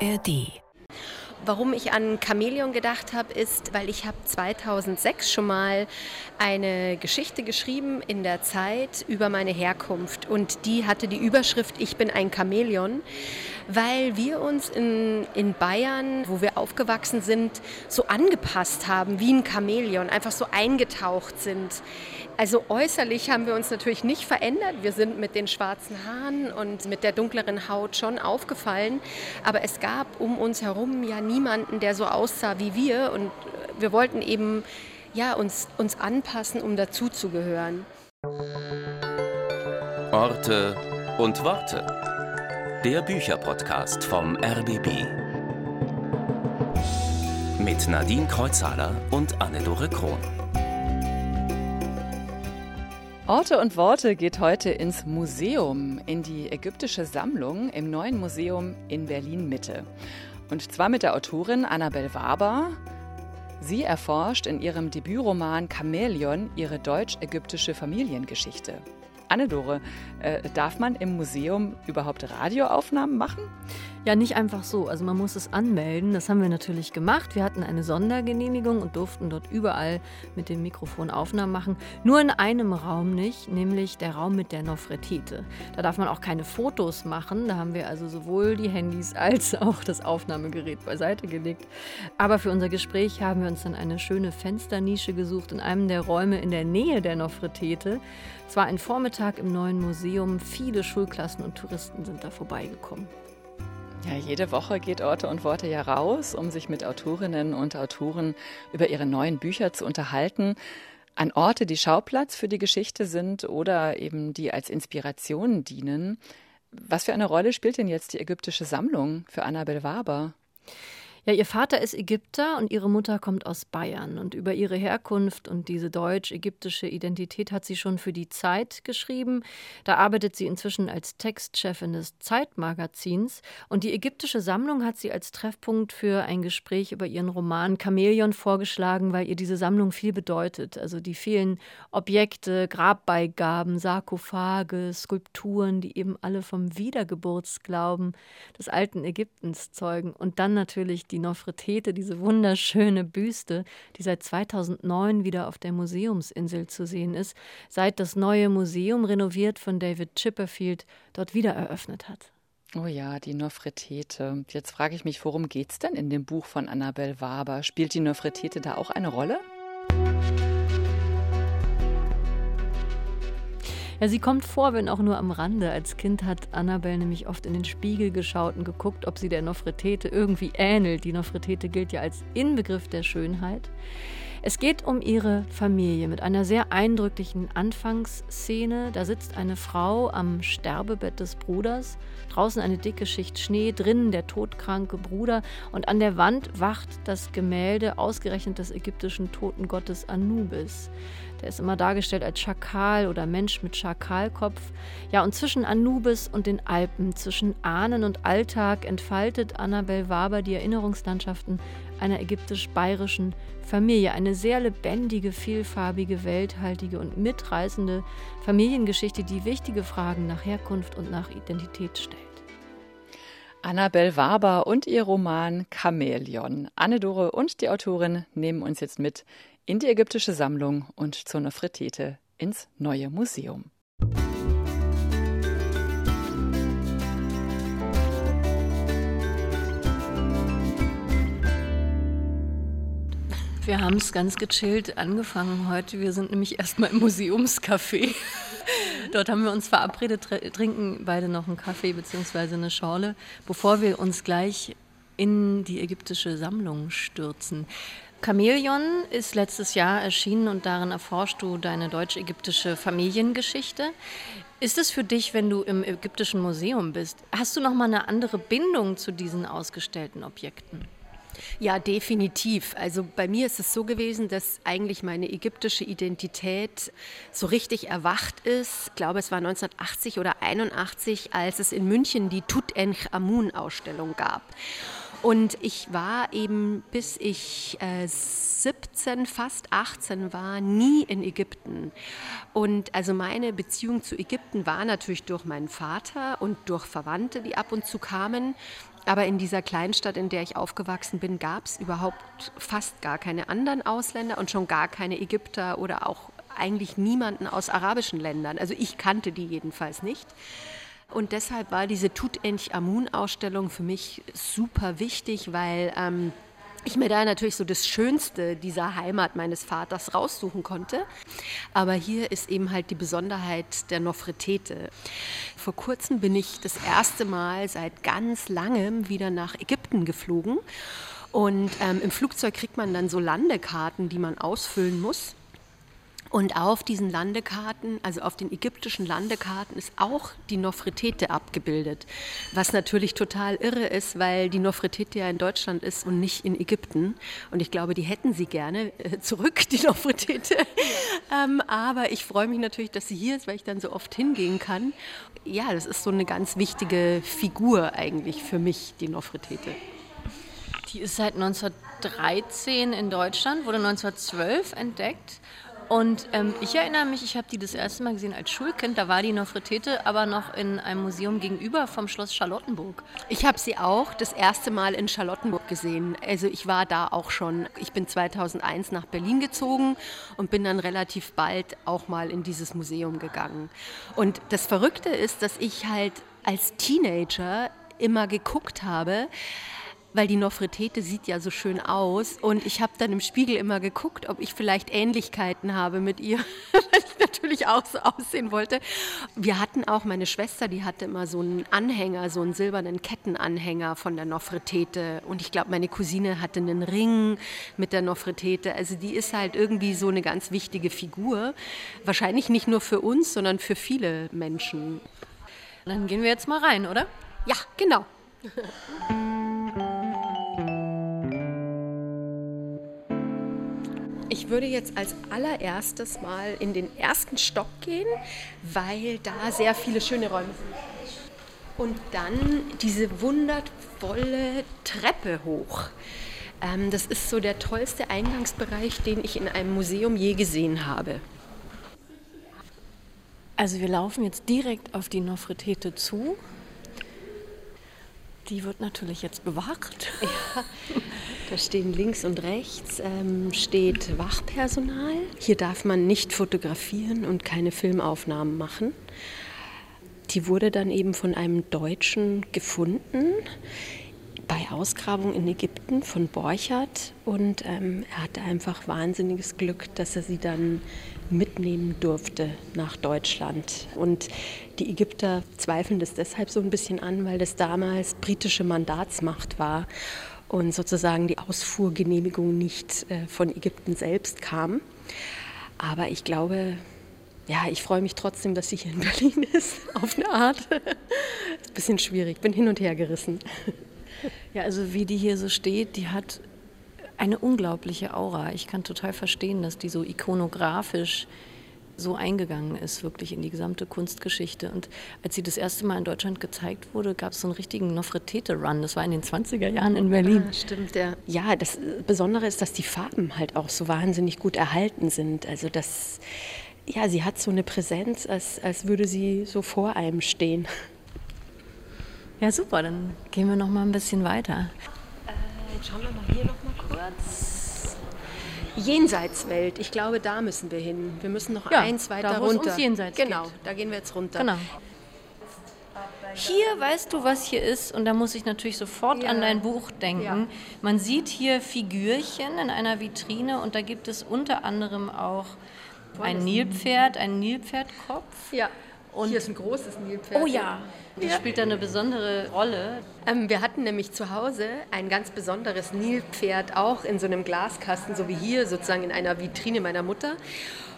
ARD Warum ich an Chamäleon gedacht habe, ist, weil ich habe 2006 schon mal eine Geschichte geschrieben in der Zeit über meine Herkunft. Und die hatte die Überschrift Ich bin ein Chamäleon, weil wir uns in, in Bayern, wo wir aufgewachsen sind, so angepasst haben wie ein Chamäleon, einfach so eingetaucht sind also äußerlich haben wir uns natürlich nicht verändert. Wir sind mit den schwarzen Haaren und mit der dunkleren Haut schon aufgefallen. Aber es gab um uns herum ja niemanden, der so aussah wie wir. Und wir wollten eben ja, uns, uns anpassen, um dazuzugehören. Orte und Worte. Der Bücherpodcast vom RBB. Mit Nadine Kreuzhaler und Anne-Dore Krohn. Orte und Worte geht heute ins Museum, in die ägyptische Sammlung im neuen Museum in Berlin Mitte. Und zwar mit der Autorin Annabel Waber. Sie erforscht in ihrem Debütroman Chamäleon ihre deutsch-ägyptische Familiengeschichte. Anne-Dore, äh, darf man im Museum überhaupt Radioaufnahmen machen? Ja, nicht einfach so. Also man muss es anmelden. Das haben wir natürlich gemacht. Wir hatten eine Sondergenehmigung und durften dort überall mit dem Mikrofon Aufnahmen machen. Nur in einem Raum nicht, nämlich der Raum mit der Nofretete. Da darf man auch keine Fotos machen. Da haben wir also sowohl die Handys als auch das Aufnahmegerät beiseite gelegt. Aber für unser Gespräch haben wir uns dann eine schöne Fensternische gesucht in einem der Räume in der Nähe der Nofretete. Es ein Vormittag im neuen Museum. Viele Schulklassen und Touristen sind da vorbeigekommen. Ja, jede Woche geht Orte und Worte ja raus, um sich mit Autorinnen und Autoren über ihre neuen Bücher zu unterhalten. An Orte, die Schauplatz für die Geschichte sind oder eben die als Inspiration dienen. Was für eine Rolle spielt denn jetzt die ägyptische Sammlung für Annabel Waber? Ja, ihr Vater ist Ägypter und ihre Mutter kommt aus Bayern. Und über ihre Herkunft und diese deutsch-ägyptische Identität hat sie schon für die Zeit geschrieben. Da arbeitet sie inzwischen als Textchefin des Zeitmagazins. Und die ägyptische Sammlung hat sie als Treffpunkt für ein Gespräch über ihren Roman Chamäleon vorgeschlagen, weil ihr diese Sammlung viel bedeutet. Also die vielen Objekte, Grabbeigaben, Sarkophage, Skulpturen, die eben alle vom Wiedergeburtsglauben des alten Ägyptens zeugen. Und dann natürlich die die Nofretete, diese wunderschöne Büste, die seit 2009 wieder auf der Museumsinsel zu sehen ist, seit das neue Museum renoviert von David Chipperfield dort wieder eröffnet hat. Oh ja, die Nofretete. Jetzt frage ich mich, worum geht es denn in dem Buch von Annabel Waber? Spielt die Nofretete da auch eine Rolle? Ja, sie kommt vor, wenn auch nur am Rande. Als Kind hat Annabelle nämlich oft in den Spiegel geschaut und geguckt, ob sie der Nofretete irgendwie ähnelt. Die Nofretete gilt ja als Inbegriff der Schönheit. Es geht um ihre Familie mit einer sehr eindrücklichen Anfangsszene. Da sitzt eine Frau am Sterbebett des Bruders, draußen eine dicke Schicht Schnee, drinnen der todkranke Bruder und an der Wand wacht das Gemälde ausgerechnet des ägyptischen Totengottes Anubis. Der ist immer dargestellt als Schakal oder Mensch mit Schakalkopf. Ja, und zwischen Anubis und den Alpen, zwischen Ahnen und Alltag entfaltet Annabel Waber die Erinnerungslandschaften einer ägyptisch-bayerischen Familie. Eine sehr lebendige, vielfarbige, welthaltige und mitreißende Familiengeschichte, die wichtige Fragen nach Herkunft und nach Identität stellt. Annabel Waber und ihr Roman Chamäleon. Anne-Dore und die Autorin nehmen uns jetzt mit in die ägyptische Sammlung und zur Nofretete ins neue Museum. Wir haben es ganz gechillt angefangen heute. Wir sind nämlich erstmal im Museumscafé. Dort haben wir uns verabredet, trinken beide noch einen Kaffee bzw. eine Schorle, bevor wir uns gleich in die ägyptische Sammlung stürzen. Chamäleon ist letztes Jahr erschienen und darin erforschst du deine deutsch-ägyptische Familiengeschichte. Ist es für dich, wenn du im ägyptischen Museum bist, hast du noch mal eine andere Bindung zu diesen ausgestellten Objekten? Ja, definitiv. Also bei mir ist es so gewesen, dass eigentlich meine ägyptische Identität so richtig erwacht ist. Ich glaube, es war 1980 oder 81, als es in München die Tutanchamun-Ausstellung gab. Und ich war eben, bis ich äh, 17, fast 18 war, nie in Ägypten. Und also meine Beziehung zu Ägypten war natürlich durch meinen Vater und durch Verwandte, die ab und zu kamen. Aber in dieser Kleinstadt, in der ich aufgewachsen bin, gab es überhaupt fast gar keine anderen Ausländer und schon gar keine Ägypter oder auch eigentlich niemanden aus arabischen Ländern. Also ich kannte die jedenfalls nicht. Und deshalb war diese Tutanchamun-Ausstellung für mich super wichtig, weil ähm, ich mir da natürlich so das Schönste dieser Heimat meines Vaters raussuchen konnte. Aber hier ist eben halt die Besonderheit der Nofretete. Vor kurzem bin ich das erste Mal seit ganz langem wieder nach Ägypten geflogen. Und ähm, im Flugzeug kriegt man dann so Landekarten, die man ausfüllen muss. Und auf diesen Landekarten, also auf den ägyptischen Landekarten, ist auch die Nofretete abgebildet. Was natürlich total irre ist, weil die Nofretete ja in Deutschland ist und nicht in Ägypten. Und ich glaube, die hätten sie gerne äh, zurück, die Nofretete. ähm, aber ich freue mich natürlich, dass sie hier ist, weil ich dann so oft hingehen kann. Ja, das ist so eine ganz wichtige Figur eigentlich für mich, die Nofretete. Die ist seit 1913 in Deutschland, wurde 1912 entdeckt und ähm, ich erinnere mich, ich habe die das erste Mal gesehen als Schulkind. Da war die Nofretete aber noch in einem Museum gegenüber vom Schloss Charlottenburg. Ich habe sie auch das erste Mal in Charlottenburg gesehen. Also ich war da auch schon. Ich bin 2001 nach Berlin gezogen und bin dann relativ bald auch mal in dieses Museum gegangen. Und das Verrückte ist, dass ich halt als Teenager immer geguckt habe, weil die Nofretete sieht ja so schön aus. Und ich habe dann im Spiegel immer geguckt, ob ich vielleicht Ähnlichkeiten habe mit ihr, weil ich natürlich auch so aussehen wollte. Wir hatten auch, meine Schwester, die hatte immer so einen Anhänger, so einen silbernen Kettenanhänger von der Nofretete. Und ich glaube, meine Cousine hatte einen Ring mit der Nofretete. Also die ist halt irgendwie so eine ganz wichtige Figur. Wahrscheinlich nicht nur für uns, sondern für viele Menschen. Dann gehen wir jetzt mal rein, oder? Ja, genau. Ich würde jetzt als allererstes mal in den ersten Stock gehen, weil da sehr viele schöne Räume sind. Und dann diese wundervolle Treppe hoch. Ähm, das ist so der tollste Eingangsbereich, den ich in einem Museum je gesehen habe. Also wir laufen jetzt direkt auf die Nofretete zu. Die wird natürlich jetzt bewacht. Ja, da stehen links und rechts ähm, steht Wachpersonal. Hier darf man nicht fotografieren und keine Filmaufnahmen machen. Die wurde dann eben von einem Deutschen gefunden bei Ausgrabung in Ägypten von Borchardt und ähm, er hatte einfach wahnsinniges Glück, dass er sie dann mitnehmen durfte nach Deutschland. Und die Ägypter zweifeln das deshalb so ein bisschen an, weil das damals britische Mandatsmacht war und sozusagen die Ausfuhrgenehmigung nicht äh, von Ägypten selbst kam. Aber ich glaube, ja, ich freue mich trotzdem, dass sie hier in Berlin ist, auf eine Art. ist ein bisschen schwierig, bin hin und her gerissen. Ja, also wie die hier so steht, die hat eine unglaubliche Aura. Ich kann total verstehen, dass die so ikonografisch so eingegangen ist, wirklich in die gesamte Kunstgeschichte. Und als sie das erste Mal in Deutschland gezeigt wurde, gab es so einen richtigen Nofretete-Run. Das war in den 20er Jahren in Berlin. Ah, stimmt, ja. Ja, das Besondere ist, dass die Farben halt auch so wahnsinnig gut erhalten sind. Also das, ja, sie hat so eine Präsenz, als, als würde sie so vor einem stehen. Ja, super, dann gehen wir noch mal ein bisschen weiter. Äh, jetzt schauen wir mal hier noch mal kurz. Jenseitswelt, ich glaube, da müssen wir hin. Wir müssen noch Ja, eins weiter da, runter. ums Jenseits genau, geht. da gehen wir jetzt runter. Genau. Hier weißt du, was hier ist, und da muss ich natürlich sofort Ja. an dein Buch denken. Ja. Man sieht hier Figürchen in einer Vitrine und da gibt es unter anderem auch ein Nilpferd, einen Nilpferdkopf. Ja. Und- hier ist ein großes Nilpferd. Oh ja, das spielt da eine besondere Rolle. Ähm, wir hatten nämlich zu Hause ein ganz besonderes Nilpferd, auch in so einem Glaskasten, so wie hier, sozusagen in einer Vitrine meiner Mutter.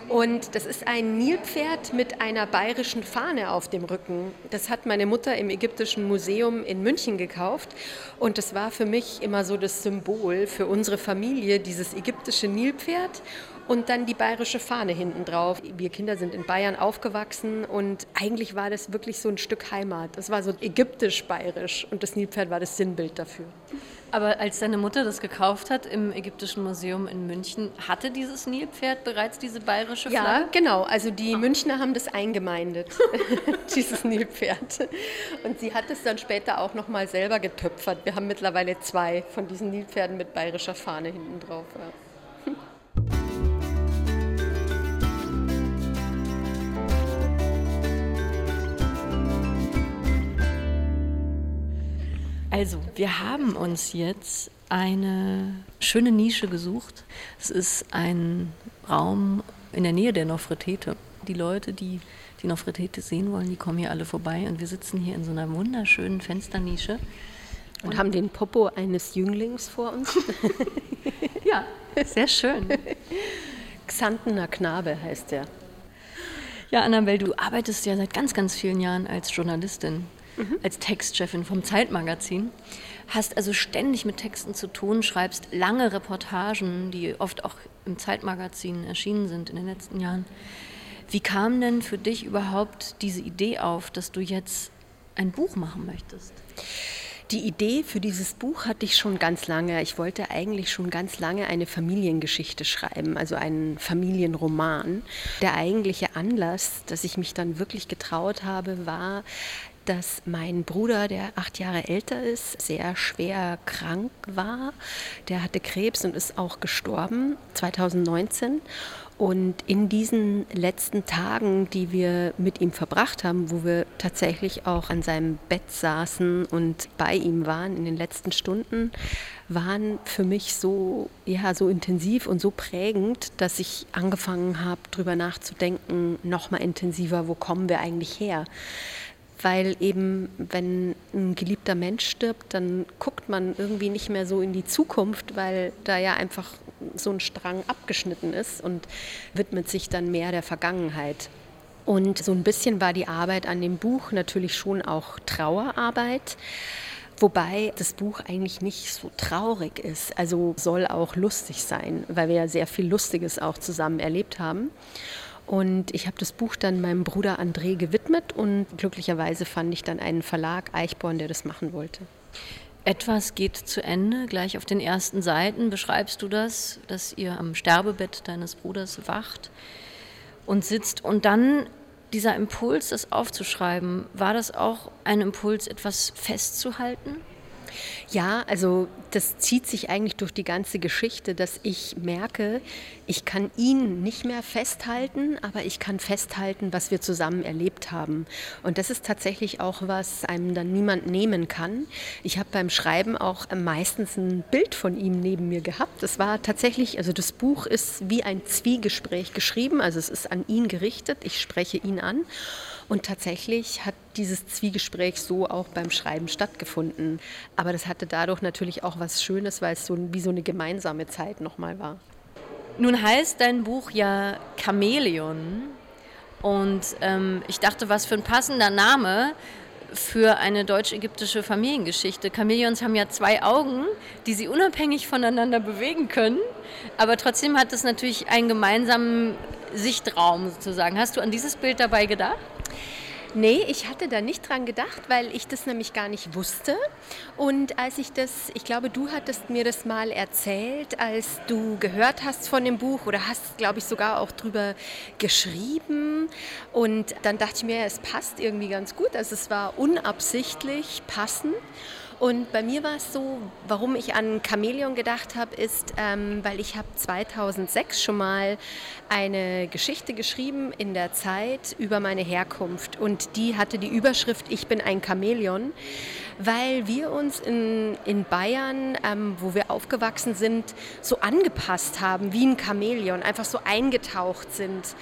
Und das ist ein Nilpferd mit einer bayerischen Fahne auf dem Rücken. Das hat meine Mutter im Ägyptischen Museum in München gekauft. Und das war für mich immer so das Symbol für unsere Familie, dieses ägyptische Nilpferd und dann die bayerische Fahne hinten drauf. Wir Kinder sind in Bayern aufgewachsen und eigentlich war das wirklich so ein Stück Heimat. Das war so ägyptisch-bayerisch und das Nilpferd war das Sinnbild dafür. Aber als deine Mutter das gekauft hat im Ägyptischen Museum in München, hatte dieses Nilpferd bereits diese bayerische Flagge? Ja, genau. Also die Ach. Münchner haben das eingemeindet, dieses Nilpferd. Und sie hat es dann später auch noch mal selber getöpfert. Wir haben mittlerweile zwei von diesen Nilpferden mit bayerischer Fahne hinten drauf. Ja. Also, wir haben uns jetzt eine schöne Nische gesucht. Es ist ein Raum in der Nähe der Nofretete. Die Leute, die die Nofretete sehen wollen, die kommen hier alle vorbei und wir sitzen hier in so einer wunderschönen Fensternische. Und, und haben den Popo eines Jünglings vor uns. ja, sehr schön. Xantener Knabe heißt der. Ja, Annabelle, du arbeitest ja seit ganz, ganz vielen Jahren als Journalistin mhm. als Textchefin vom Zeitmagazin. Hast also ständig mit Texten zu tun, schreibst lange Reportagen, die oft auch im Zeitmagazin erschienen sind in den letzten Jahren. Wie kam denn für dich überhaupt diese Idee auf, dass du jetzt ein Buch machen möchtest? Die Idee für dieses Buch hatte ich schon ganz lange. Ich wollte eigentlich schon ganz lange eine Familiengeschichte schreiben, also einen Familienroman. Der eigentliche Anlass, dass ich mich dann wirklich getraut habe, war, dass mein Bruder, der acht Jahre älter ist, sehr schwer krank war. Der hatte Krebs und ist auch gestorben 2019. Und in diesen letzten Tagen, die wir mit ihm verbracht haben, wo wir tatsächlich auch an seinem Bett saßen und bei ihm waren in den letzten Stunden, waren für mich so, ja, so intensiv und so prägend, dass ich angefangen habe, darüber nachzudenken, noch mal intensiver, wo kommen wir eigentlich her? Weil eben, wenn ein geliebter Mensch stirbt, dann guckt man irgendwie nicht mehr so in die Zukunft, weil da ja einfach so ein Strang abgeschnitten ist und widmet sich dann mehr der Vergangenheit. Und so ein bisschen war die Arbeit an dem Buch natürlich schon auch Trauerarbeit. Wobei das Buch eigentlich nicht so traurig ist. Also soll auch lustig sein, weil wir ja sehr viel Lustiges auch zusammen erlebt haben. Und ich habe das Buch dann meinem Bruder André gewidmet und glücklicherweise fand ich dann einen Verlag, Eichborn, der das machen wollte. Etwas geht zu Ende. Gleich auf den ersten Seiten beschreibst du das, dass ihr am Sterbebett deines Bruders wacht und sitzt. Und dann dieser Impuls, das aufzuschreiben, war das auch ein Impuls, etwas festzuhalten? Ja, also das zieht sich eigentlich durch die ganze Geschichte, dass ich merke, ich kann ihn nicht mehr festhalten, aber ich kann festhalten, was wir zusammen erlebt haben. Und das ist tatsächlich auch, was einem dann niemand nehmen kann. Ich habe beim Schreiben auch meistens ein Bild von ihm neben mir gehabt. Das war tatsächlich, also das Buch ist wie ein Zwiegespräch geschrieben, also es ist an ihn gerichtet, ich spreche ihn an. Und tatsächlich hat dieses Zwiegespräch so auch beim Schreiben stattgefunden. Aber das hatte dadurch natürlich auch was Schönes, weil es so wie so eine gemeinsame Zeit nochmal war. Nun heißt dein Buch ja Chamäleon. Und ähm, ich dachte, was für ein passender Name für eine deutsch-ägyptische Familiengeschichte. Chamäleons haben ja zwei Augen, die sie unabhängig voneinander bewegen können, aber trotzdem hat es natürlich einen gemeinsamen Sichtraum sozusagen. Hast du an dieses Bild dabei gedacht? Nee, ich hatte da nicht dran gedacht, weil ich das nämlich gar nicht wusste. Und als ich das, ich glaube, du hattest mir das mal erzählt, als du gehört hast von dem Buch oder hast, glaube ich, sogar auch drüber geschrieben. Und dann dachte ich mir, es passt irgendwie ganz gut. Also es war unabsichtlich passend. Und bei mir war es so, warum ich an Chamäleon gedacht habe, ist, ähm, weil ich habe 2006 schon mal eine Geschichte geschrieben in der Zeit über meine Herkunft. Und die hatte die Überschrift Ich bin ein Chamäleon, weil wir uns in, in Bayern, ähm, wo wir aufgewachsen sind, so angepasst haben wie ein Chamäleon, einfach so eingetaucht sind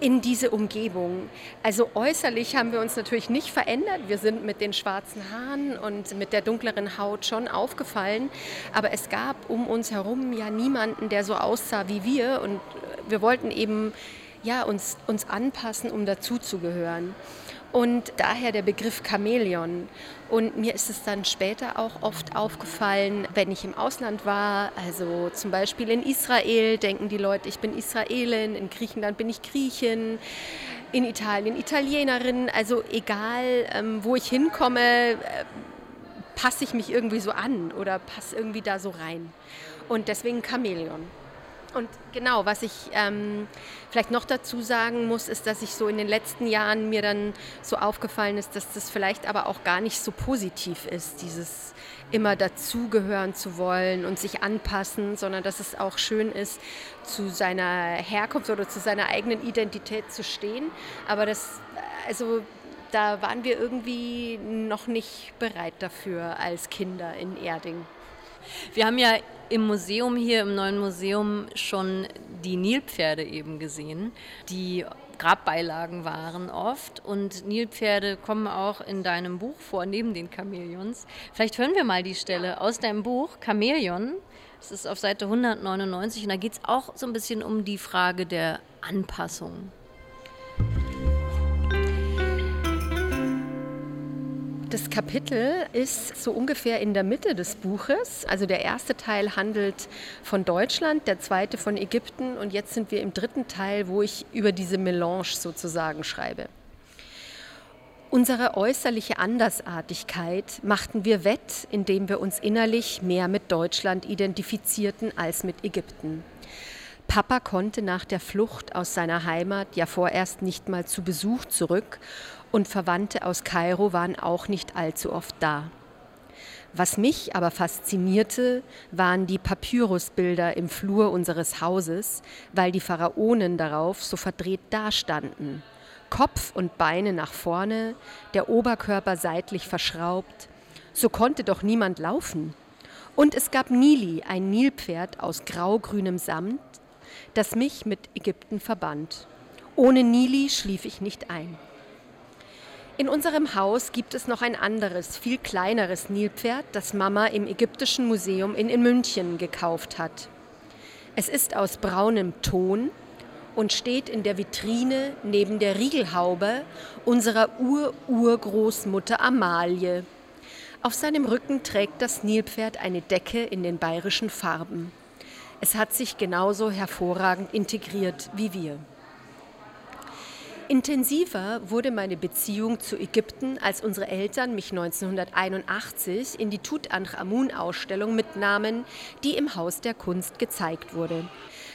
in diese Umgebung. Also äußerlich haben wir uns natürlich nicht verändert. Wir sind mit den schwarzen Haaren und mit der dunkleren Haut schon aufgefallen. Aber es gab um uns herum ja niemanden, der so aussah wie wir. Und wir wollten eben ja, uns, uns anpassen, um dazuzugehören. Und daher der Begriff Chamäleon. Und mir ist es dann später auch oft aufgefallen, wenn ich im Ausland war, also zum Beispiel in Israel denken die Leute, ich bin Israelin, in Griechenland bin ich Griechin, in Italien Italienerin, also egal, ähm, wo ich hinkomme, äh, passe ich mich irgendwie so an oder passe irgendwie da so rein. Und deswegen Chamäleon. Und genau, was ich ähm, vielleicht noch dazu sagen muss, ist, dass ich so in den letzten Jahren mir dann so aufgefallen ist, dass das vielleicht aber auch gar nicht so positiv ist, dieses immer dazugehören zu wollen und sich anpassen, sondern dass es auch schön ist, zu seiner Herkunft oder zu seiner eigenen Identität zu stehen. Aber das, also da waren wir irgendwie noch nicht bereit dafür als Kinder in Erding. Wir haben ja im Museum hier, im neuen Museum, schon die Nilpferde eben gesehen, die Grabbeilagen waren oft. Und Nilpferde kommen auch in deinem Buch vor, neben den Chamäleons. Vielleicht hören wir mal die Stelle aus deinem Buch Chamäleon. Das ist auf Seite 199 und da geht es auch so ein bisschen um die Frage der Anpassung. Das Kapitel ist so ungefähr in der Mitte des Buches. Also der erste Teil handelt von Deutschland, der zweite von Ägypten und jetzt sind wir im dritten Teil, wo ich über diese Melange sozusagen schreibe. Unsere äußerliche Andersartigkeit machten wir wett, indem wir uns innerlich mehr mit Deutschland identifizierten als mit Ägypten. Papa konnte nach der Flucht aus seiner Heimat ja vorerst nicht mal zu Besuch zurück und Verwandte aus Kairo waren auch nicht allzu oft da. Was mich aber faszinierte, waren die Papyrusbilder im Flur unseres Hauses, weil die Pharaonen darauf so verdreht dastanden. Kopf und Beine nach vorne, der Oberkörper seitlich verschraubt. So konnte doch niemand laufen. Und es gab Nili, ein Nilpferd aus graugrünem Samt, das mich mit Ägypten verband. Ohne Nili schlief ich nicht ein. In unserem Haus gibt es noch ein anderes, viel kleineres Nilpferd, das Mama im Ägyptischen Museum in, München gekauft hat. Es ist aus braunem Ton und steht in der Vitrine neben der Riegelhaube unserer Ur-Urgroßmutter Amalie. Auf seinem Rücken trägt das Nilpferd eine Decke in den bayerischen Farben. Es hat sich genauso hervorragend integriert wie wir. Intensiver wurde meine Beziehung zu Ägypten, als unsere Eltern mich 1981 in die Tutanchamun-Ausstellung mitnahmen, die im Haus der Kunst gezeigt wurde.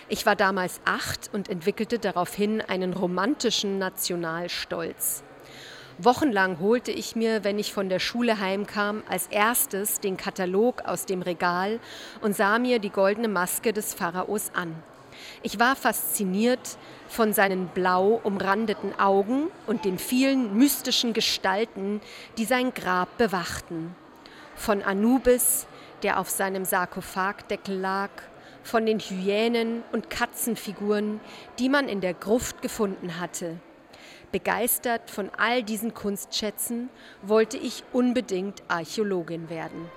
Ich war damals acht und entwickelte daraufhin einen romantischen Nationalstolz. Wochenlang holte ich mir, wenn ich von der Schule heimkam, als erstes den Katalog aus dem Regal und sah mir die goldene Maske des Pharaos an. Ich war fasziniert von seinen blau umrandeten Augen und den vielen mystischen Gestalten, die sein Grab bewachten. Von Anubis, der auf seinem Sarkophagdeckel lag, von den Hyänen und Katzenfiguren, die man in der Gruft gefunden hatte. Begeistert von all diesen Kunstschätzen wollte ich unbedingt Archäologin werden.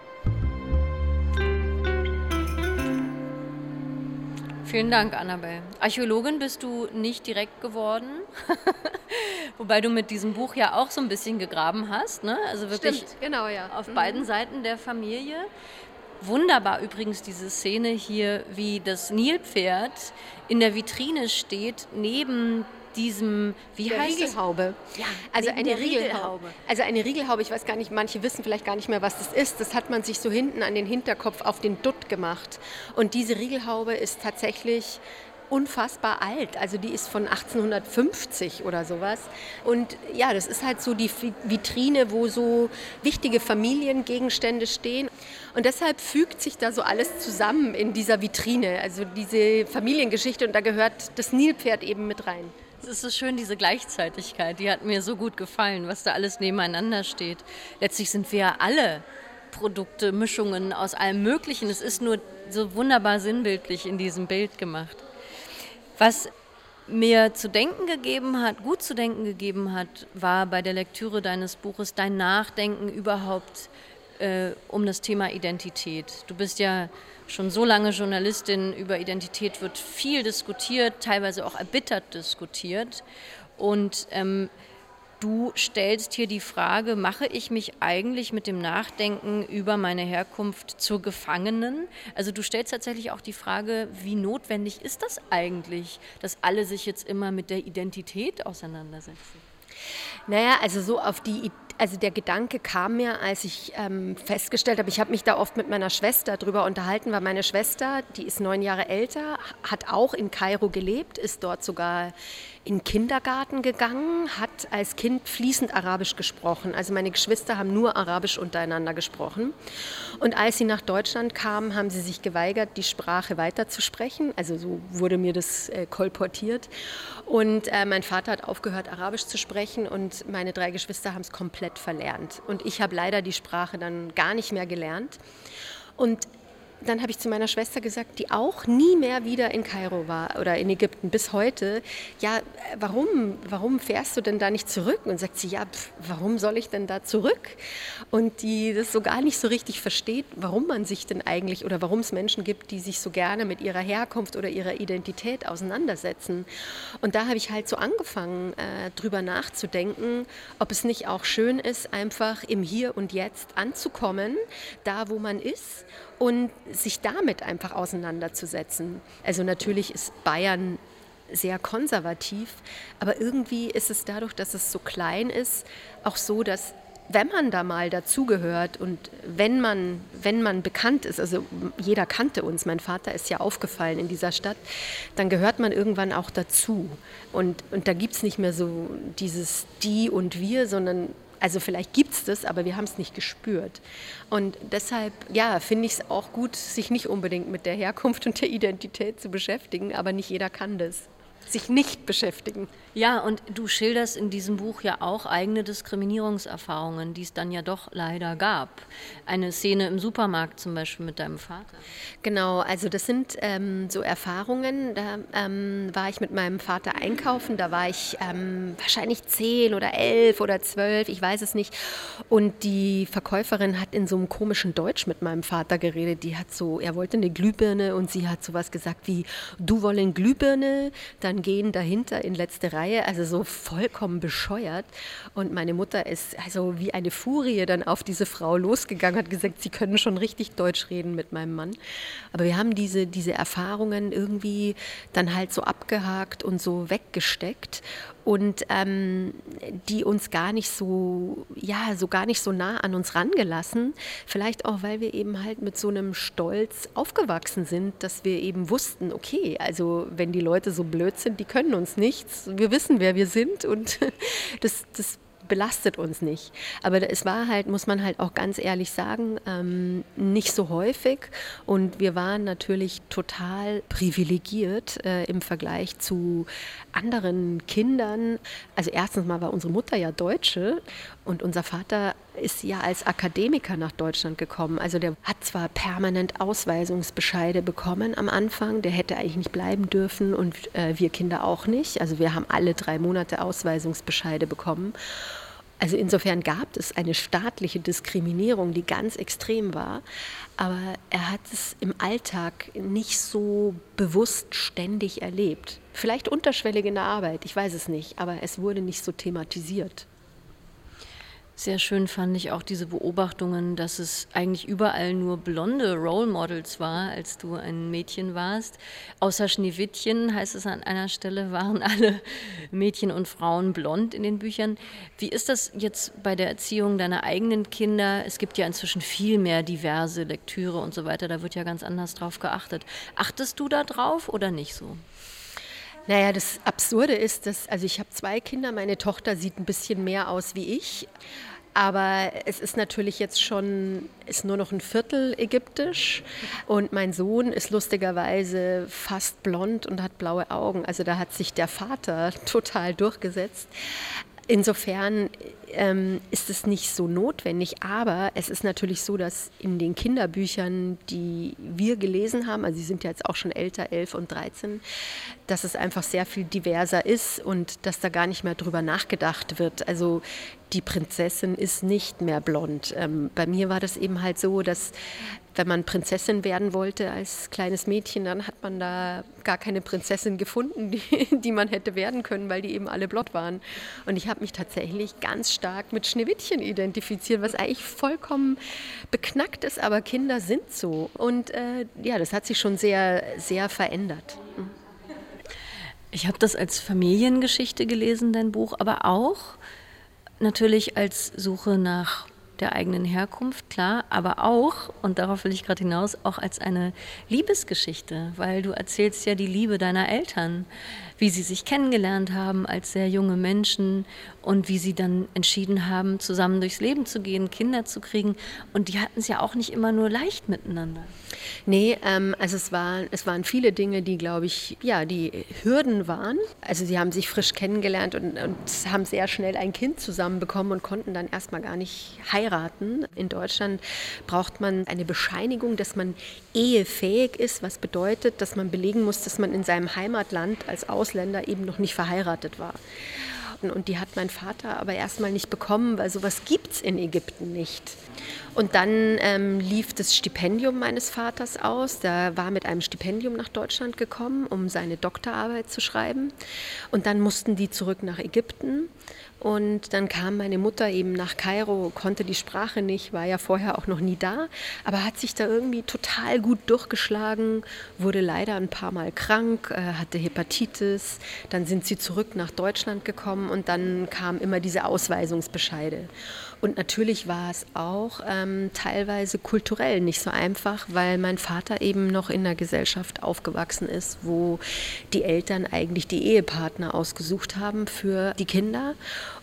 Vielen Dank, Annabelle. Archäologin bist du nicht direkt geworden, wobei du mit diesem Buch ja auch so ein bisschen gegraben hast, ne? Also wirklich Stimmt, genau, ja. auf Mhm. beiden Seiten der Familie. Wunderbar übrigens diese Szene hier, wie das Nilpferd in der Vitrine steht, neben diesem, wie Der heißt? Riegelhaube. Ja, also eine Riegelhaube. Riegelhaube. Also eine Riegelhaube, ich weiß gar nicht, manche wissen vielleicht gar nicht mehr, was das ist. Das hat man sich so hinten an den Hinterkopf auf den Dutt gemacht. Und diese Riegelhaube ist tatsächlich unfassbar alt. Also die ist von 1850 oder sowas. Und ja, das ist halt so die Vi- Vitrine, wo so wichtige Familiengegenstände stehen. Und deshalb fügt sich da so alles zusammen in dieser Vitrine. Also diese Familiengeschichte und da gehört das Nilpferd eben mit rein. Es ist so schön, diese Gleichzeitigkeit, die hat mir so gut gefallen, was da alles nebeneinander steht. Letztlich sind wir ja alle Produkte, Mischungen aus allem Möglichen. Es ist nur so wunderbar sinnbildlich in diesem Bild gemacht. Was mir zu denken gegeben hat, gut zu denken gegeben hat, war bei der Lektüre deines Buches dein Nachdenken überhaupt äh, um das Thema Identität. Du bist ja schon so lange Journalistin, über Identität wird viel diskutiert, teilweise auch erbittert diskutiert. Und ähm, du stellst hier die Frage, mache ich mich eigentlich mit dem Nachdenken über meine Herkunft zur Gefangenen? Also du stellst tatsächlich auch die Frage, wie notwendig ist das eigentlich, dass alle sich jetzt immer mit der Identität auseinandersetzen? Naja, also so auf die, Also der Gedanke kam mir, als ich ähm, festgestellt habe, ich habe mich da oft mit meiner Schwester drüber unterhalten, weil meine Schwester, die ist neun Jahre älter, hat auch in Kairo gelebt, ist dort sogar in den Kindergarten gegangen, hat als Kind fließend Arabisch gesprochen. Also meine Geschwister haben nur Arabisch untereinander gesprochen. Und als sie nach Deutschland kamen, haben sie sich geweigert, die Sprache weiterzusprechen. Also so wurde mir das äh, kolportiert. Und äh, mein Vater hat aufgehört, Arabisch zu sprechen und meine drei Geschwister haben es komplett verlernt. Und ich habe leider die Sprache dann gar nicht mehr gelernt. Und dann habe ich zu meiner Schwester gesagt, die auch nie mehr wieder in Kairo war oder in Ägypten bis heute, ja, warum, warum fährst du denn da nicht zurück? Und sagt sie, ja, pf, warum soll ich denn da zurück? Und die das so gar nicht so richtig versteht, warum man sich denn eigentlich oder warum es Menschen gibt, die sich so gerne mit ihrer Herkunft oder ihrer Identität auseinandersetzen. Und da habe ich halt so angefangen, äh, drüber nachzudenken, ob es nicht auch schön ist, einfach im Hier und Jetzt anzukommen, da wo man ist und sich damit einfach auseinanderzusetzen. Also natürlich ist Bayern sehr konservativ, aber irgendwie ist es dadurch, dass es so klein ist, auch so, dass wenn man da mal dazugehört und wenn man, wenn man bekannt ist, also jeder kannte uns, mein Vater ist ja aufgefallen in dieser Stadt, dann gehört man irgendwann auch dazu. Und, und da gibt es nicht mehr so dieses Die und Wir, sondern also vielleicht gibt es das, aber wir haben es nicht gespürt. Und deshalb, ja, finde ich es auch gut, sich nicht unbedingt mit der Herkunft und der Identität zu beschäftigen, aber nicht jeder kann das sich nicht beschäftigen. Ja, und du schilderst in diesem Buch ja auch eigene Diskriminierungserfahrungen, die es dann ja doch leider gab. Eine Szene im Supermarkt zum Beispiel mit deinem Vater. Genau, also das sind ähm, so Erfahrungen. Da ähm, war ich mit meinem Vater einkaufen, da war ich ähm, wahrscheinlich zehn oder elf oder zwölf, ich weiß es nicht. Und die Verkäuferin hat in so einem komischen Deutsch mit meinem Vater geredet. Die hat so, er wollte eine Glühbirne und sie hat sowas gesagt wie, du wollen Glühbirne, dann gehen dahinter in letzte Reihe Reihe, also so vollkommen bescheuert. Und meine Mutter ist also wie eine Furie dann auf diese Frau losgegangen, hat gesagt, sie können schon richtig Deutsch reden mit meinem Mann. Aber wir haben diese, diese Erfahrungen irgendwie dann halt so abgehakt und so weggesteckt und ähm, die uns gar nicht so, ja, so gar nicht so nah an uns rangelassen. Vielleicht auch, weil wir eben halt mit so einem Stolz aufgewachsen sind, dass wir eben wussten, okay, also wenn die Leute so blöd sind, die können uns nichts. Wir wissen, wer wir sind und das, das belastet uns nicht. Aber es war halt, muss man halt auch ganz ehrlich sagen, ähm, nicht so häufig. Und wir waren natürlich total privilegiert äh, im Vergleich zu anderen Kindern. Also erstens mal war unsere Mutter ja Deutsche und unser Vater ist ja als Akademiker nach Deutschland gekommen. Also der hat zwar permanent Ausweisungsbescheide bekommen am Anfang, der hätte eigentlich nicht bleiben dürfen und äh, wir Kinder auch nicht. Also wir haben alle drei Monate Ausweisungsbescheide bekommen. Also insofern gab es eine staatliche Diskriminierung, die ganz extrem war, aber er hat es im Alltag nicht so bewusst ständig erlebt. Vielleicht unterschwellig in der Arbeit, ich weiß es nicht, aber es wurde nicht so thematisiert. Sehr schön fand ich auch diese Beobachtungen, dass es eigentlich überall nur blonde Role Models war, als du ein Mädchen warst. Außer Schneewittchen, heißt es an einer Stelle, waren alle Mädchen und Frauen blond in den Büchern. Wie ist das jetzt bei der Erziehung deiner eigenen Kinder? Es gibt ja inzwischen viel mehr diverse Lektüre und so weiter, da wird ja ganz anders drauf geachtet. Achtest du da drauf oder nicht so? Naja, das Absurde ist, dass, also ich habe zwei Kinder, meine Tochter sieht ein bisschen mehr aus wie ich. Aber es ist natürlich jetzt schon, ist nur noch ein Viertel ägyptisch und mein Sohn ist lustigerweise fast blond und hat blaue Augen. Also da hat sich der Vater total durchgesetzt. Insofern ähm, ist es nicht so notwendig, aber es ist natürlich so, dass in den Kinderbüchern, die wir gelesen haben, also sie sind ja jetzt auch schon älter, 11 und 13, dass es einfach sehr viel diverser ist und dass da gar nicht mehr drüber nachgedacht wird. Also die Prinzessin ist nicht mehr blond. Ähm, bei mir war das eben halt so, dass wenn man Prinzessin werden wollte als kleines Mädchen, dann hat man da gar keine Prinzessin gefunden, die, die man hätte werden können, weil die eben alle blond waren. Und ich habe mich tatsächlich ganz stark mit Schneewittchen identifiziert, was eigentlich vollkommen beknackt ist, aber Kinder sind so. Und äh, ja, das hat sich schon sehr, sehr verändert. Ich habe das als Familiengeschichte gelesen, dein Buch, aber auch natürlich als Suche nach der eigenen Herkunft, klar, aber auch, und darauf will ich gerade hinaus, auch als eine Liebesgeschichte, weil du erzählst ja die Liebe deiner Eltern, wie sie sich kennengelernt haben als sehr junge Menschen und wie sie dann entschieden haben, zusammen durchs Leben zu gehen, Kinder zu kriegen. Und die hatten es ja auch nicht immer nur leicht miteinander. Nee, ähm, also es waren, es waren viele Dinge, die, glaube ich, ja, die Hürden waren. Also sie haben sich frisch kennengelernt und, und haben sehr schnell ein Kind zusammenbekommen und konnten dann erstmal gar nicht heiraten. In Deutschland braucht man eine Bescheinigung, dass man ehefähig ist, was bedeutet, dass man belegen muss, dass man in seinem Heimatland als Ausländer eben noch nicht verheiratet war. Und die hat mein Vater aber erstmal nicht bekommen, weil sowas gibt es in Ägypten nicht. Und dann ähm, lief das Stipendium meines Vaters aus. Der war mit einem Stipendium nach Deutschland gekommen, um seine Doktorarbeit zu schreiben. Und dann mussten die zurück nach Ägypten. Und dann kam meine Mutter eben nach Kairo, konnte die Sprache nicht, war ja vorher auch noch nie da, aber hat sich da irgendwie total gut durchgeschlagen, wurde leider ein paar Mal krank, äh, hatte Hepatitis. Dann sind sie zurück nach Deutschland gekommen und dann kamen immer diese Ausweisungsbescheide. Und natürlich war es auch ähm, teilweise kulturell nicht so einfach, weil mein Vater eben noch in einer Gesellschaft aufgewachsen ist, wo die Eltern eigentlich die Ehepartner ausgesucht haben für die Kinder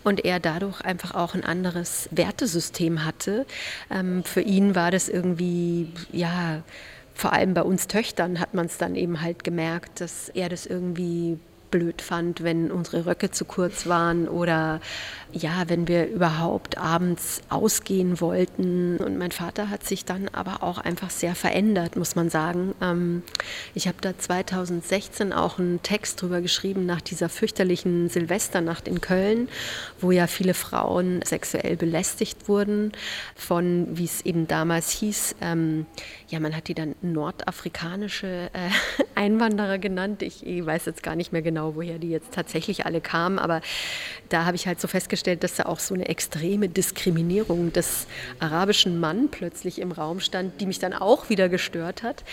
und er dadurch einfach auch ein anderes Wertesystem hatte. Ähm, für ihn war das irgendwie, ja, vor allem bei uns Töchtern hat man es dann eben halt gemerkt, dass er das irgendwie blöd fand, wenn unsere Röcke zu kurz waren oder ja, wenn wir überhaupt abends ausgehen wollten. Und mein Vater hat sich dann aber auch einfach sehr verändert, muss man sagen. Ähm, ich habe da 2016 auch einen Text drüber geschrieben nach dieser fürchterlichen Silvesternacht in Köln, wo ja viele Frauen sexuell belästigt wurden von, wie es eben damals hieß, ähm, ja, man hat die dann nordafrikanische äh, Einwanderer genannt. Ich, ich weiß jetzt gar nicht mehr genau, genau, woher die jetzt tatsächlich alle kamen, aber da habe ich halt so festgestellt, dass da auch so eine extreme Diskriminierung des arabischen Mann plötzlich im Raum stand, die mich dann auch wieder gestört hat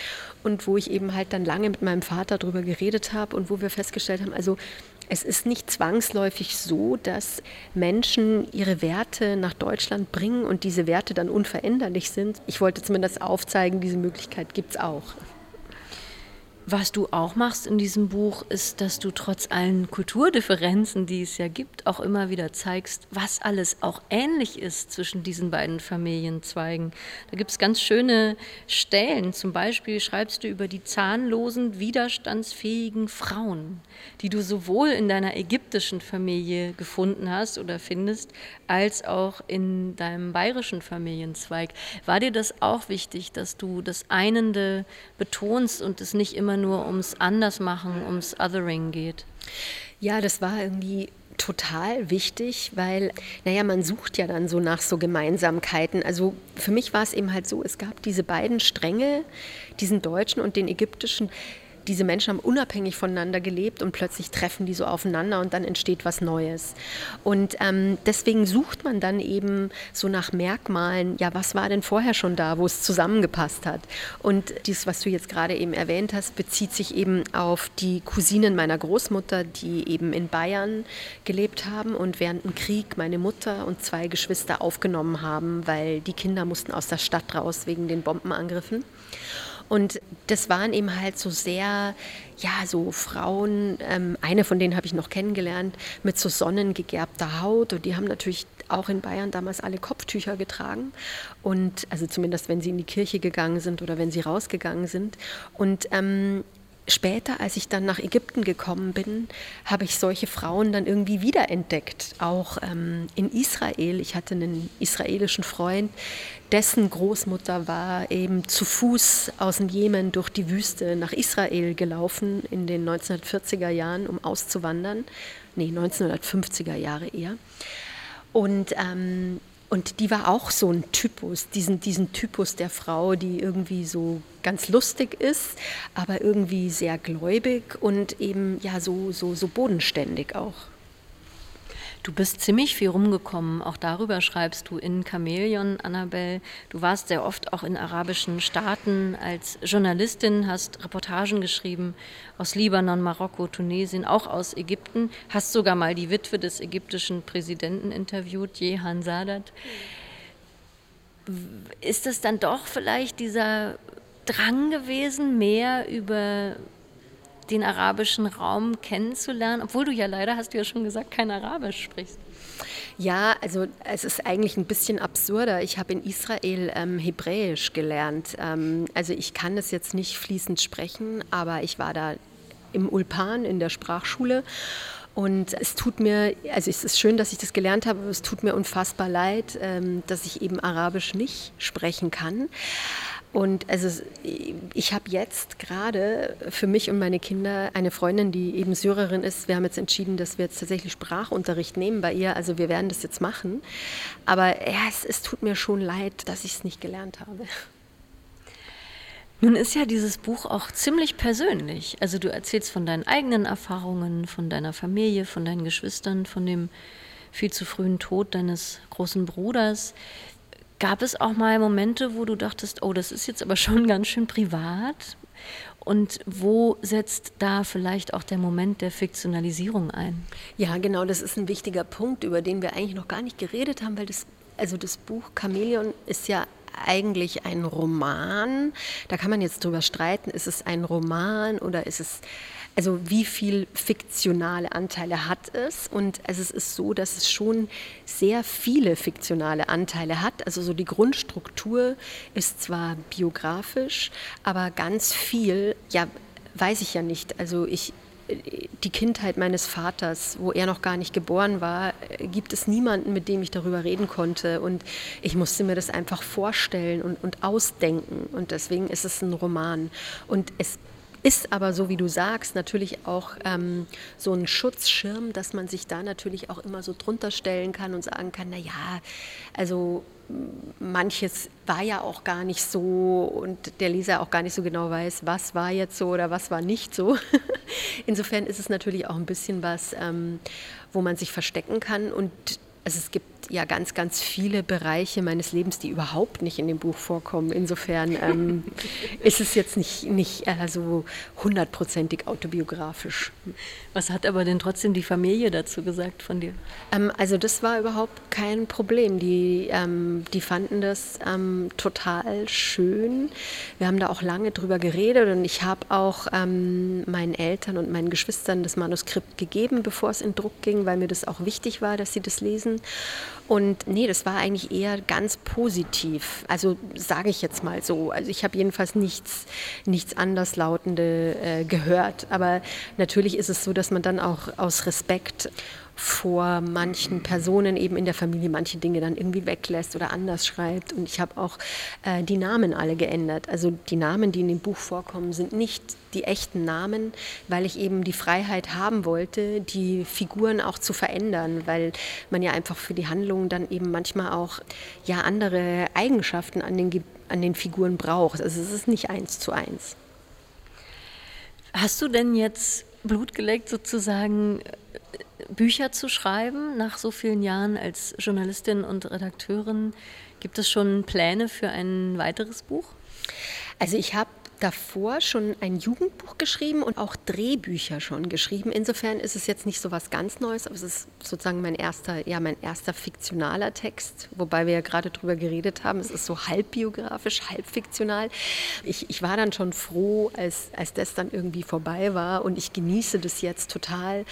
und wo ich eben halt dann lange mit meinem Vater darüber geredet habe und wo wir festgestellt haben, also es ist nicht zwangsläufig so, dass Menschen ihre Werte nach Deutschland bringen und diese Werte dann unveränderlich sind. Ich wollte zumindest aufzeigen, diese Möglichkeit gibt es auch. Was du auch machst in diesem Buch, ist, dass du trotz allen Kulturdifferenzen, die es ja gibt, auch immer wieder zeigst, was alles auch ähnlich ist zwischen diesen beiden Familienzweigen. Da gibt es ganz schöne Stellen. Zum Beispiel schreibst du über die zahnlosen, widerstandsfähigen Frauen, die du sowohl in deiner ägyptischen Familie gefunden hast oder findest, als auch in deinem bayerischen Familienzweig. War dir das auch wichtig, dass du das Einende betonst und es nicht immer nur ums Andersmachen, ums Othering geht? Ja, das war irgendwie total wichtig, weil, naja, man sucht ja dann so nach so Gemeinsamkeiten. Also für mich war es eben halt so, es gab diese beiden Stränge, diesen deutschen und den ägyptischen, diese Menschen haben unabhängig voneinander gelebt und plötzlich treffen die so aufeinander und dann entsteht was Neues. Und ähm, deswegen sucht man dann eben so nach Merkmalen, ja, was war denn vorher schon da, wo es zusammengepasst hat. Und dies, was du jetzt gerade eben erwähnt hast, bezieht sich eben auf die Cousinen meiner Großmutter, die eben in Bayern gelebt haben und während dem Krieg meine Mutter und zwei Geschwister aufgenommen haben, weil die Kinder mussten aus der Stadt raus wegen den Bombenangriffen. Und das waren eben halt so sehr, ja, so Frauen, ähm, eine von denen habe ich noch kennengelernt, mit so sonnengegerbter Haut. Und die haben natürlich auch in Bayern damals alle Kopftücher getragen. Und also zumindest, wenn sie in die Kirche gegangen sind oder wenn sie rausgegangen sind. Und ähm, später, als ich dann nach Ägypten gekommen bin, habe ich solche Frauen dann irgendwie wiederentdeckt. Auch ähm, in Israel. Ich hatte einen israelischen Freund, dessen Großmutter war eben zu Fuß aus dem Jemen durch die Wüste nach Israel gelaufen in den 1940er Jahren, um auszuwandern. Nee, 1950er Jahre eher. Und ähm, und die war auch so ein Typus, diesen, diesen Typus der Frau, die irgendwie so ganz lustig ist, aber irgendwie sehr gläubig und eben ja so, so, so bodenständig auch. Du bist ziemlich viel rumgekommen, auch darüber schreibst du in Chamäleon, Annabelle. Du warst sehr oft auch in arabischen Staaten als Journalistin, hast Reportagen geschrieben aus Libanon, Marokko, Tunesien, auch aus Ägypten, hast sogar mal die Witwe des ägyptischen Präsidenten interviewt, Jehan Sadat. Ist das dann doch vielleicht dieser Drang gewesen, mehr über den arabischen Raum kennenzulernen, obwohl du ja leider, hast du ja schon gesagt, kein Arabisch sprichst. Ja, also es ist eigentlich ein bisschen absurder. Ich habe in Israel ähm, Hebräisch gelernt. Ähm, also ich kann es jetzt nicht fließend sprechen, aber ich war da im Ulpan in der Sprachschule. Und es tut mir, also es ist schön, dass ich das gelernt habe, aber es tut mir unfassbar leid, ähm, dass ich eben Arabisch nicht sprechen kann. Und also ich habe jetzt gerade für mich und meine Kinder eine Freundin, die eben Syrerin ist. Wir haben jetzt entschieden, dass wir jetzt tatsächlich Sprachunterricht nehmen bei ihr. Also wir werden das jetzt machen. Aber ja, es, es tut mir schon leid, dass ich es nicht gelernt habe. Nun ist ja dieses Buch auch ziemlich persönlich. Also du erzählst von deinen eigenen Erfahrungen, von deiner Familie, von deinen Geschwistern, von dem viel zu frühen Tod deines großen Bruders. Gab es auch mal Momente, wo du dachtest, oh, das ist jetzt aber schon ganz schön privat? Und wo setzt da vielleicht auch der Moment der Fiktionalisierung ein? Ja, genau, das ist ein wichtiger Punkt, über den wir eigentlich noch gar nicht geredet haben, weil das, also das Buch Chamäleon ist ja eigentlich ein Roman. Da kann man jetzt drüber streiten, ist es ein Roman oder ist es also wie viel fiktionale Anteile hat es? Und also es ist so, dass es schon sehr viele fiktionale Anteile hat. Also so die Grundstruktur ist zwar biografisch, aber ganz viel, ja, weiß ich ja nicht. Also ich, die Kindheit meines Vaters, wo er noch gar nicht geboren war, gibt es niemanden, mit dem ich darüber reden konnte. Und ich musste mir das einfach vorstellen und, und ausdenken. Und deswegen ist es ein Roman. Und es ist aber, so wie du sagst, natürlich auch ähm, so ein Schutzschirm, dass man sich da natürlich auch immer so drunter stellen kann und sagen kann, na ja, also manches war ja auch gar nicht so und der Leser auch gar nicht so genau weiß, was war jetzt so oder was war nicht so. Insofern ist es natürlich auch ein bisschen was, ähm, wo man sich verstecken kann und also es gibt ja ganz, ganz viele Bereiche meines Lebens, die überhaupt nicht in dem Buch vorkommen. Insofern ähm, ist es jetzt nicht, nicht äh, so hundertprozentig autobiografisch. Was hat aber denn trotzdem die Familie dazu gesagt von dir? Ähm, also das war überhaupt kein Problem. Die, ähm, die fanden das ähm, total schön. Wir haben da auch lange drüber geredet und ich habe auch ähm, meinen Eltern und meinen Geschwistern das Manuskript gegeben, bevor es in Druck ging, weil mir das auch wichtig war, dass sie das lesen. Und nee, das war eigentlich eher ganz positiv. Also sage ich jetzt mal so. Also ich habe jedenfalls nichts, nichts anderslautende äh, gehört. Aber natürlich ist es so, dass man dann auch aus Respekt vor manchen Personen eben in der Familie manche Dinge dann irgendwie weglässt oder anders schreibt. Und ich habe auch äh, die Namen alle geändert. Also die Namen, die in dem Buch vorkommen, sind nicht die echten Namen, weil ich eben die Freiheit haben wollte, die Figuren auch zu verändern, weil man ja einfach für die Handlung dann eben manchmal auch ja andere Eigenschaften an den, an den Figuren braucht. Also es ist nicht eins zu eins. Hast du denn jetzt Blut geleckt sozusagen Bücher zu schreiben nach so vielen Jahren als Journalistin und Redakteurin? Gibt es schon Pläne für ein weiteres Buch? Also ich habe davor schon ein Jugendbuch geschrieben und auch Drehbücher schon geschrieben. Insofern ist es jetzt nicht so was ganz Neues, aber es ist sozusagen mein erster, ja, mein erster fiktionaler Text, wobei wir ja gerade drüber geredet haben. Es ist so halb biografisch, halb fiktional. Ich, ich war dann schon froh, als, als das dann irgendwie vorbei war und ich genieße das jetzt total,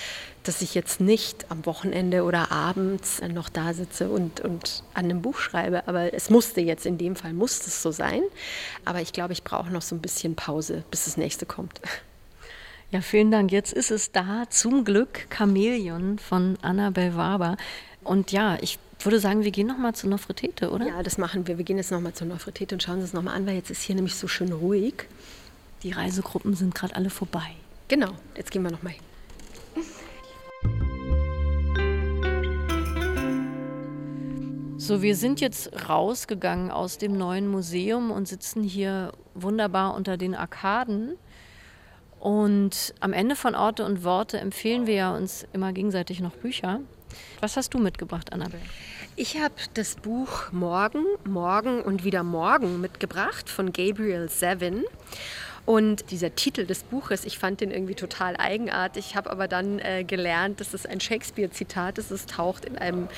dass ich jetzt nicht am Wochenende oder abends noch da sitze und, und an einem Buch schreibe. Aber es musste jetzt, in dem Fall musste es so sein. Aber ich glaube, ich brauche noch so ein bisschen Pause, bis das nächste kommt. Ja, vielen Dank. Jetzt ist es da, zum Glück, Chamäleon von Annabel Waber. Und ja, ich würde sagen, wir gehen nochmal zur Nofretete, oder? Ja, das machen wir. Wir gehen jetzt nochmal zur Nofretete und schauen uns das nochmal an, weil jetzt ist hier nämlich so schön ruhig. Die Reisegruppen sind gerade alle vorbei. Genau, jetzt gehen wir nochmal hin. So, wir sind jetzt rausgegangen aus dem neuen Museum und sitzen hier wunderbar unter den Arkaden. Und am Ende von Orte und Worte empfehlen wir ja uns immer gegenseitig noch Bücher. Was hast du mitgebracht, Annabelle? Ich habe das Buch Morgen, Morgen und wieder Morgen mitgebracht von Gabriel Sevin. Und dieser Titel des Buches, ich fand den irgendwie total eigenartig, habe aber dann äh, gelernt, dass es ein Shakespeare-Zitat ist. Es taucht in einem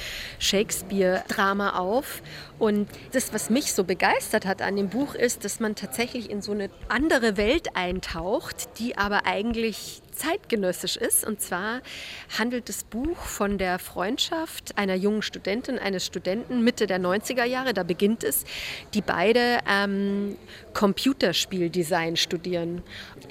Shakespeare-Drama auf. Und das, was mich so begeistert hat an dem Buch, ist, dass man tatsächlich in so eine andere Welt eintaucht, die aber eigentlich zeitgenössisch ist. Und zwar handelt das Buch von der Freundschaft einer jungen Studentin, eines Studenten Mitte der 90er Jahre, da beginnt es, die beide ähm, Computerspieldesign studieren.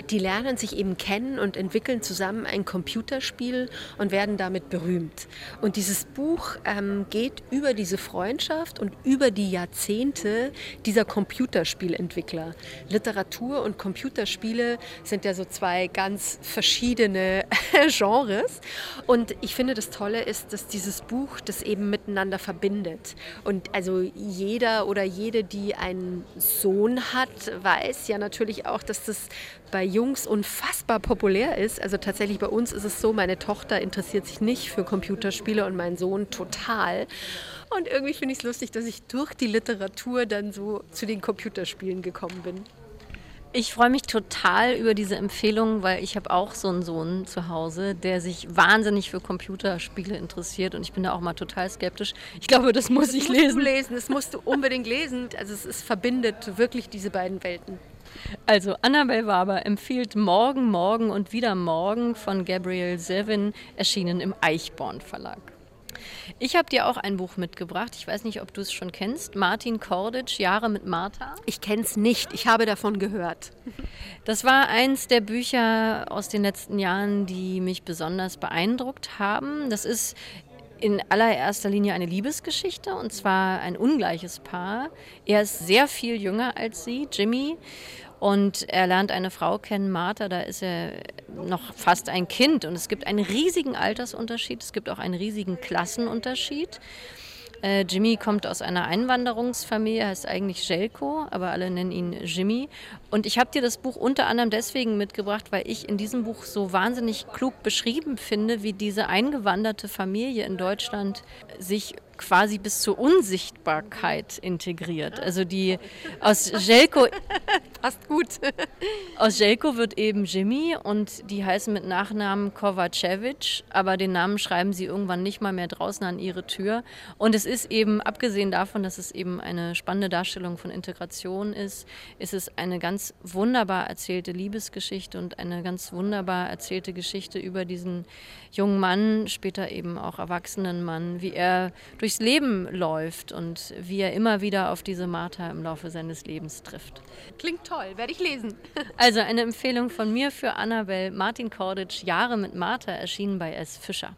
Die lernen sich eben kennen und entwickeln zusammen ein Computerspiel und werden damit berühmt. Und dieses Buch ähm, geht über diese Freundschaft und über die Jahrzehnte dieser Computerspielentwickler. Literatur und Computerspiele sind ja so zwei ganz verschiedene Genres. Und ich finde, das Tolle ist, dass dieses Buch das eben miteinander verbindet. Und also jeder oder jede, die einen Sohn hat, weiß ja natürlich auch, dass das bei Jungs unfassbar populär ist. Also tatsächlich bei uns ist es so, meine Tochter interessiert sich nicht für Computerspiele und mein Sohn total. Und irgendwie finde ich es lustig, dass ich durch die Literatur dann so zu den Computerspielen gekommen bin. Ich freue mich total über diese Empfehlung, weil ich habe auch so einen Sohn zu Hause, der sich wahnsinnig für Computerspiele interessiert und ich bin da auch mal total skeptisch. Ich glaube, das muss das ich musst lesen. Du lesen. Das musst du unbedingt lesen. Also es, es verbindet wirklich diese beiden Welten. Also Annabelle Waber empfiehlt Morgen, Morgen und wieder Morgen von Gabriel Sevin, erschienen im Eichborn Verlag. Ich habe dir auch ein Buch mitgebracht. Ich weiß nicht, ob du es schon kennst. Martin Korditsch, Jahre mit Martha. Ich kenne es nicht. Ich habe davon gehört. Das war eins der Bücher aus den letzten Jahren, die mich besonders beeindruckt haben. Das ist in allererster Linie eine Liebesgeschichte und zwar ein ungleiches Paar. Er ist sehr viel jünger als sie, Jimmy, und er lernt eine Frau kennen, Martha, da ist er noch fast ein Kind. Und es gibt einen riesigen Altersunterschied, es gibt auch einen riesigen Klassenunterschied. Äh, Jimmy kommt aus einer Einwanderungsfamilie, heißt eigentlich Jelko, aber alle nennen ihn Jimmy. Und ich habe dir das Buch unter anderem deswegen mitgebracht, weil ich in diesem Buch so wahnsinnig klug beschrieben finde, wie diese eingewanderte Familie in Deutschland sich quasi bis zur Unsichtbarkeit integriert. Also die aus Jelko passt gut. aus Jelko wird eben Jimmy und die heißen mit Nachnamen Kovacevic, aber den Namen schreiben sie irgendwann nicht mal mehr draußen an ihre Tür. Und es ist eben, abgesehen davon, dass es eben eine spannende Darstellung von Integration ist, ist es eine ganz wunderbar erzählte Liebesgeschichte und eine ganz wunderbar erzählte Geschichte über diesen jungen Mann, später eben auch erwachsenen Mann, wie er durch durchs Leben läuft und wie er immer wieder auf diese Martha im Laufe seines Lebens trifft. Klingt toll, werde ich lesen. also eine Empfehlung von mir für Annabelle Martin Korditsch, Jahre mit Martha, erschienen bei S. Fischer.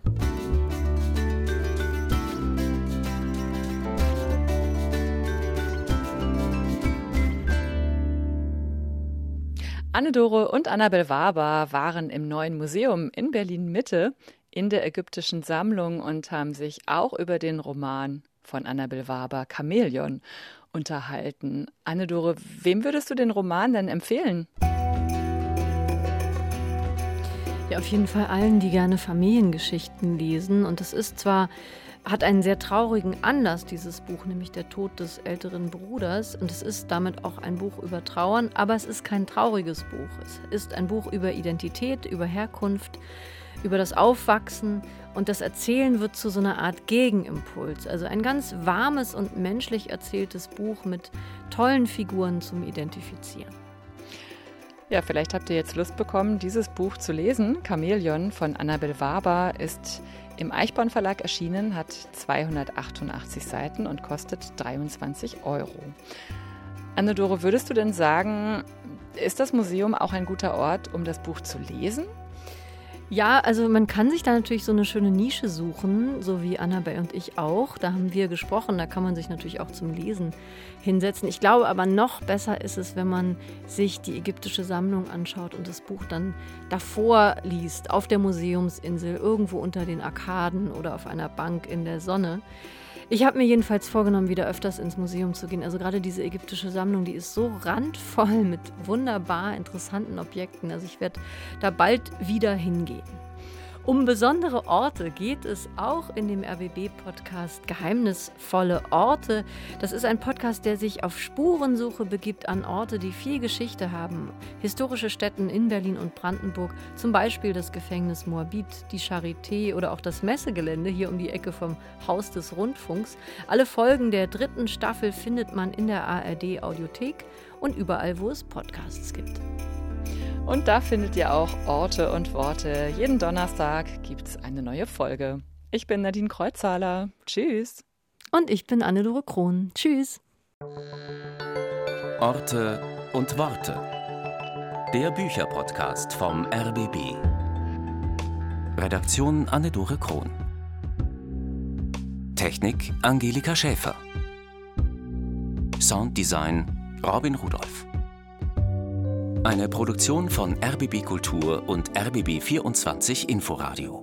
Anne-Dore und Annabel Waber waren im neuen Museum in Berlin Mitte in der ägyptischen Sammlung und haben sich auch über den Roman von Annabel Waber Chamäleon unterhalten. Anne-Dore, wem würdest du den Roman denn empfehlen? Ja, auf jeden Fall allen, die gerne Familiengeschichten lesen. Und es ist zwar, hat einen sehr traurigen Anlass, dieses Buch, nämlich der Tod des älteren Bruders. Und es ist damit auch ein Buch über Trauern, aber es ist kein trauriges Buch. Es ist ein Buch über Identität, über Herkunft, über das Aufwachsen und das Erzählen wird zu so einer Art Gegenimpuls. Also ein ganz warmes und menschlich erzähltes Buch mit tollen Figuren zum Identifizieren. Ja, vielleicht habt ihr jetzt Lust bekommen, dieses Buch zu lesen. Chamäleon von Annabel Waber ist im Eichborn Verlag erschienen, hat 288 Seiten und kostet 23 Euro. Anne-Dore, würdest du denn sagen, ist das Museum auch ein guter Ort, um das Buch zu lesen? Ja, also man kann sich da natürlich so eine schöne Nische suchen, so wie Annabelle und ich auch. Da haben wir gesprochen, da kann man sich natürlich auch zum Lesen hinsetzen. Ich glaube aber noch besser ist es, wenn man sich die ägyptische Sammlung anschaut und das Buch dann davor liest, auf der Museumsinsel, irgendwo unter den Arkaden oder auf einer Bank in der Sonne. Ich habe mir jedenfalls vorgenommen, wieder öfters ins Museum zu gehen. Also gerade diese ägyptische Sammlung, die ist so randvoll mit wunderbar interessanten Objekten. Also ich werde da bald wieder hingehen. Um besondere Orte geht es auch in dem RBB-Podcast Geheimnisvolle Orte. Das ist ein Podcast, der sich auf Spurensuche begibt an Orte, die viel Geschichte haben. Historische Städten in Berlin und Brandenburg, zum Beispiel das Gefängnis Moabit, die Charité oder auch das Messegelände hier um die Ecke vom Haus des Rundfunks. Alle Folgen der dritten Staffel findet man in der ARD-Audiothek und überall, wo es Podcasts gibt. Und da findet ihr auch Orte und Worte. Jeden Donnerstag gibt es eine neue Folge. Ich bin Nadine Kreuzhaler. Tschüss. Und ich bin Anne-Dore Krohn. Tschüss. Orte und Worte. Der Bücherpodcast vom RBB. Redaktion Anne-Dore Krohn. Technik Angelika Schäfer. Sounddesign Robin Rudolph. Eine Produktion von RBB Kultur und RBB 24 Inforadio.